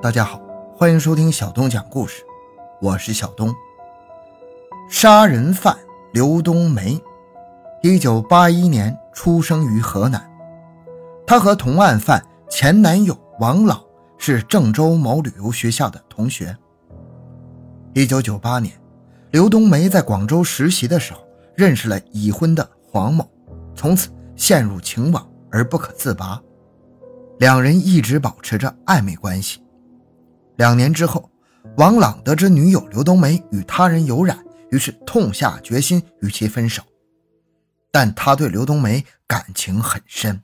大家好，欢迎收听小东讲故事，我是小东。杀人犯刘冬梅，一九八一年出生于河南。她和同案犯前男友王老是郑州某旅游学校的同学。一九九八年，刘冬梅在广州实习的时候认识了已婚的黄某，从此陷入情网而不可自拔。两人一直保持着暧昧关系。两年之后，王朗得知女友刘冬梅与他人有染，于是痛下决心与其分手。但他对刘冬梅感情很深，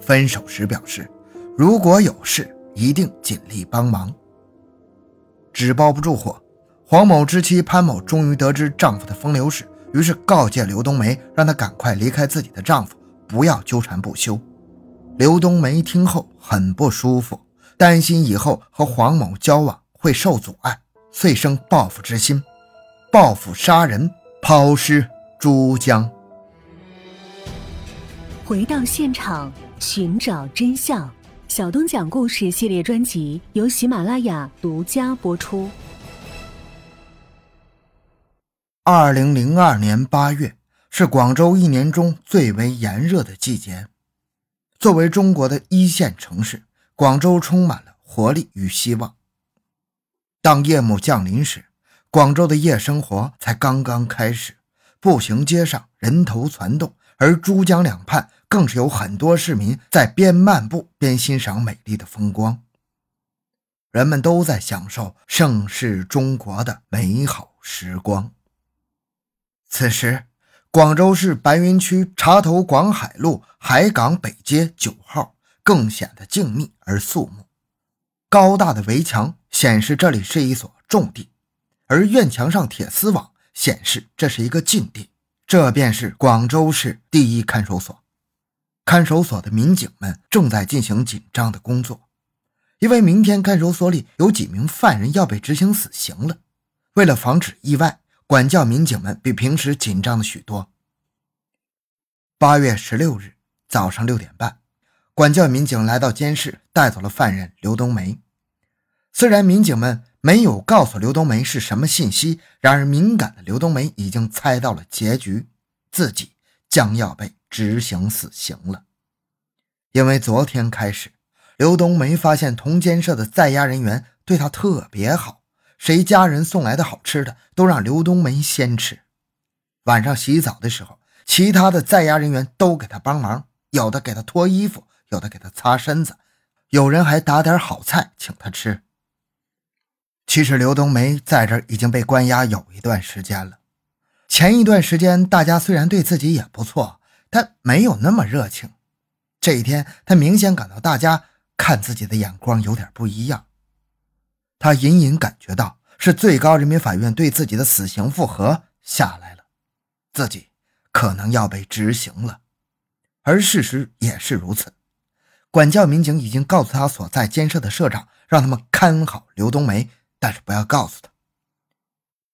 分手时表示，如果有事一定尽力帮忙。纸包不住火，黄某之妻潘某终于得知丈夫的风流史，于是告诫刘冬梅，让她赶快离开自己的丈夫，不要纠缠不休。刘冬梅听后很不舒服。担心以后和黄某交往会受阻碍，遂生报复之心，报复杀人，抛尸珠江。回到现场，寻找真相。小东讲故事系列专辑由喜马拉雅独家播出。二零零二年八月是广州一年中最为炎热的季节，作为中国的一线城市。广州充满了活力与希望。当夜幕降临时，广州的夜生活才刚刚开始。步行街上人头攒动，而珠江两畔更是有很多市民在边漫步边欣赏美丽的风光。人们都在享受盛世中国的美好时光。此时，广州市白云区茶头广海路海港北街九号。更显得静谧而肃穆。高大的围墙显示这里是一所重地，而院墙上铁丝网显示这是一个禁地。这便是广州市第一看守所。看守所的民警们正在进行紧张的工作，因为明天看守所里有几名犯人要被执行死刑了。为了防止意外，管教民警们比平时紧张了许多。八月十六日早上六点半。管教民警来到监室，带走了犯人刘冬梅。虽然民警们没有告诉刘冬梅是什么信息，然而敏感的刘冬梅已经猜到了结局，自己将要被执行死刑了。因为昨天开始，刘冬梅发现同监舍的在押人员对她特别好，谁家人送来的好吃的都让刘冬梅先吃。晚上洗澡的时候，其他的在押人员都给她帮忙，有的给她脱衣服。有的给他擦身子，有人还打点好菜请他吃。其实刘冬梅在这已经被关押有一段时间了。前一段时间，大家虽然对自己也不错，但没有那么热情。这一天，他明显感到大家看自己的眼光有点不一样。他隐隐感觉到是最高人民法院对自己的死刑复核下来了，自己可能要被执行了。而事实也是如此。管教民警已经告诉他所在监舍的舍长，让他们看好刘冬梅，但是不要告诉他。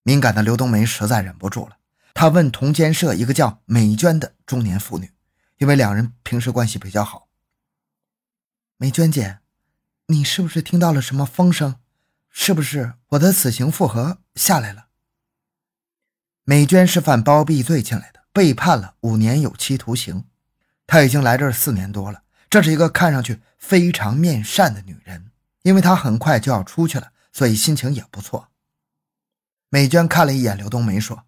敏感的刘冬梅实在忍不住了，她问同监舍一个叫美娟的中年妇女，因为两人平时关系比较好。美娟姐，你是不是听到了什么风声？是不是我的死刑复核下来了？美娟是犯包庇罪进来的，被判了五年有期徒刑。她已经来这儿四年多了。这是一个看上去非常面善的女人，因为她很快就要出去了，所以心情也不错。美娟看了一眼刘冬梅，说：“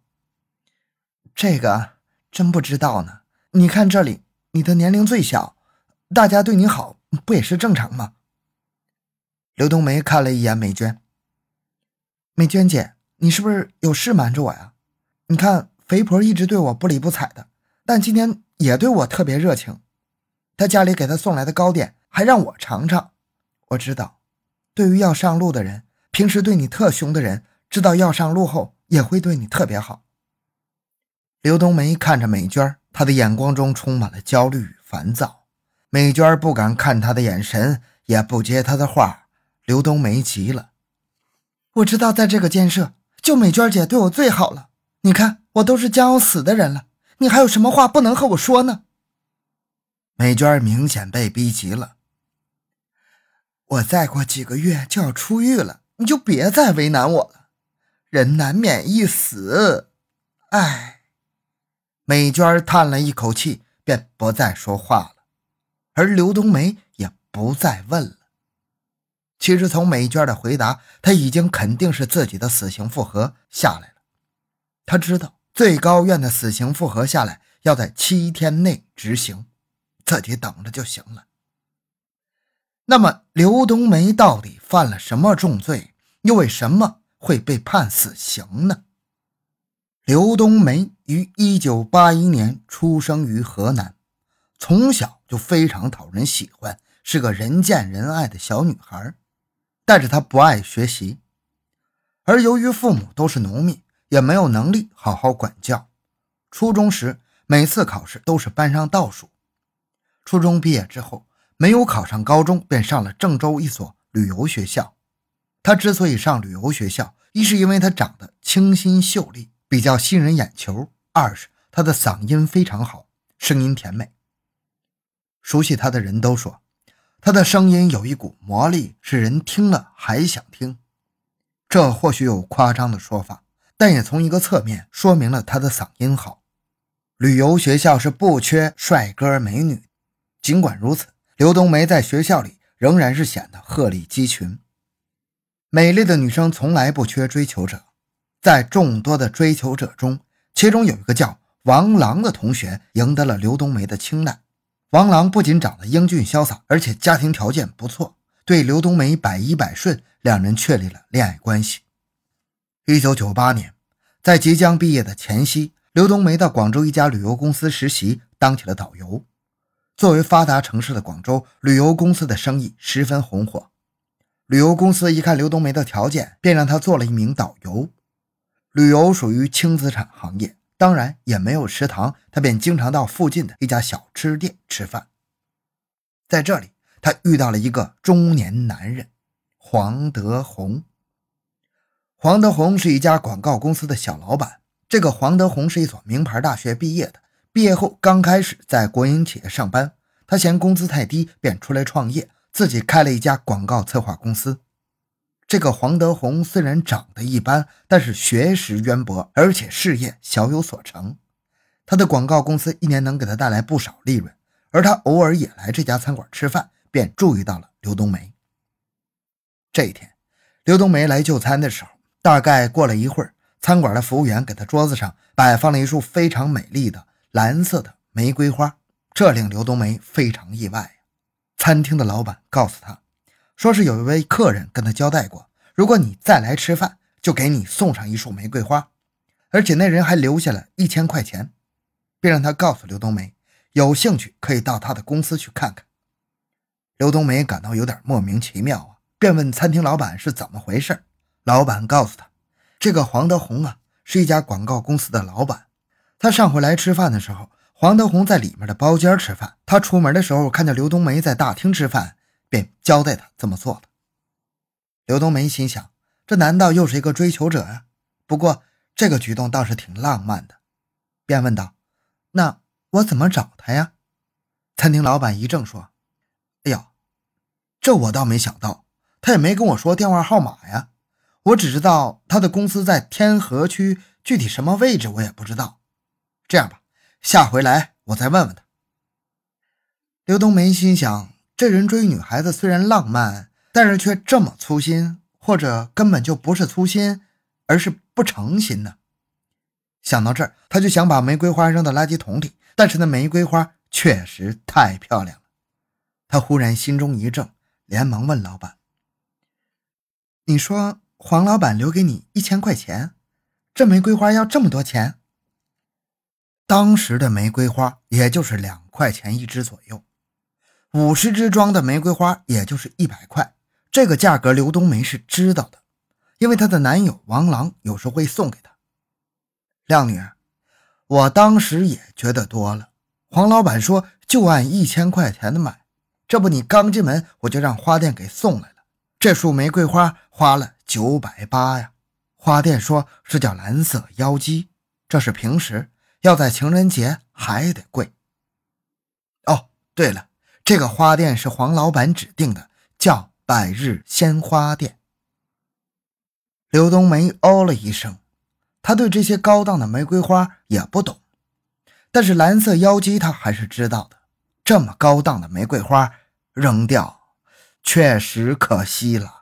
这个真不知道呢。你看这里，你的年龄最小，大家对你好，不也是正常吗？”刘冬梅看了一眼美娟，美娟姐，你是不是有事瞒着我呀？你看肥婆一直对我不理不睬的，但今天也对我特别热情。他家里给他送来的糕点，还让我尝尝。我知道，对于要上路的人，平时对你特凶的人，知道要上路后也会对你特别好。刘冬梅看着美娟，她的眼光中充满了焦虑与烦躁。美娟不敢看她的眼神，也不接她的话。刘冬梅急了：“我知道，在这个监舍，就美娟姐对我最好了。你看，我都是将要死的人了，你还有什么话不能和我说呢？”美娟明显被逼急了。我再过几个月就要出狱了，你就别再为难我了。人难免一死，唉。美娟叹了一口气，便不再说话了，而刘冬梅也不再问了。其实从美娟的回答，他已经肯定是自己的死刑复核下来了。他知道最高院的死刑复核下来要在七天内执行，自己等着就行了。那么刘冬梅到底犯了什么重罪，又为什么会被判死刑呢？刘冬梅于一九八一年出生于河南，从小就非常讨人喜欢，是个人见人爱的小女孩。但是她不爱学习，而由于父母都是农民，也没有能力好好管教。初中时，每次考试都是班上倒数。初中毕业之后，没有考上高中，便上了郑州一所旅游学校。他之所以上旅游学校，一是因为他长得清新秀丽。比较吸人眼球。二是他的嗓音非常好，声音甜美。熟悉他的人都说，他的声音有一股魔力，使人听了还想听。这或许有夸张的说法，但也从一个侧面说明了他的嗓音好。旅游学校是不缺帅哥美女，尽管如此，刘冬梅在学校里仍然是显得鹤立鸡群。美丽的女生从来不缺追求者。在众多的追求者中，其中有一个叫王朗的同学赢得了刘冬梅的青睐。王朗不仅长得英俊潇洒，而且家庭条件不错，对刘冬梅百依百顺，两人确立了恋爱关系。一九九八年，在即将毕业的前夕，刘冬梅到广州一家旅游公司实习，当起了导游。作为发达城市的广州，旅游公司的生意十分红火。旅游公司一看刘冬梅的条件，便让她做了一名导游。旅游属于轻资产行业，当然也没有食堂，她便经常到附近的一家小吃店吃饭。在这里，他遇到了一个中年男人黄德红。黄德红是一家广告公司的小老板。这个黄德红是一所名牌大学毕业的，毕业后刚开始在国营企业上班，他嫌工资太低，便出来创业，自己开了一家广告策划公司。这个黄德红虽然长得一般，但是学识渊博，而且事业小有所成。他的广告公司一年能给他带来不少利润，而他偶尔也来这家餐馆吃饭，便注意到了刘冬梅。这一天，刘冬梅来就餐的时候，大概过了一会儿，餐馆的服务员给他桌子上摆放了一束非常美丽的蓝色的玫瑰花，这令刘冬梅非常意外餐厅的老板告诉他。说是有一位客人跟他交代过，如果你再来吃饭，就给你送上一束玫瑰花，而且那人还留下了一千块钱，并让他告诉刘冬梅，有兴趣可以到他的公司去看看。刘冬梅感到有点莫名其妙啊，便问餐厅老板是怎么回事。老板告诉他，这个黄德红啊，是一家广告公司的老板。他上回来吃饭的时候，黄德红在里面的包间吃饭，他出门的时候看见刘冬梅在大厅吃饭。便交代他这么做的。刘冬梅心想：这难道又是一个追求者呀？不过这个举动倒是挺浪漫的，便问道：“那我怎么找他呀？”餐厅老板一怔说：“哎呀，这我倒没想到，他也没跟我说电话号码呀。我只知道他的公司在天河区，具体什么位置我也不知道。这样吧，下回来我再问问他。”刘冬梅心想。这人追女孩子虽然浪漫，但是却这么粗心，或者根本就不是粗心，而是不诚心呢。想到这儿，他就想把玫瑰花扔到垃圾桶里，但是那玫瑰花确实太漂亮了。他忽然心中一怔，连忙问老板：“你说黄老板留给你一千块钱，这玫瑰花要这么多钱？”当时的玫瑰花也就是两块钱一支左右。五十支装的玫瑰花，也就是一百块。这个价格，刘冬梅是知道的，因为她的男友王郎有时会送给她。靓女，我当时也觉得多了。黄老板说就按一千块钱的买，这不你刚进门我就让花店给送来了。这束玫瑰花花了九百八呀。花店说是叫蓝色妖姬，这是平时，要在情人节还得贵。哦，对了。这个花店是黄老板指定的，叫百日鲜花店。刘冬梅哦了一声，她对这些高档的玫瑰花也不懂，但是蓝色妖姬她还是知道的。这么高档的玫瑰花扔掉，确实可惜了。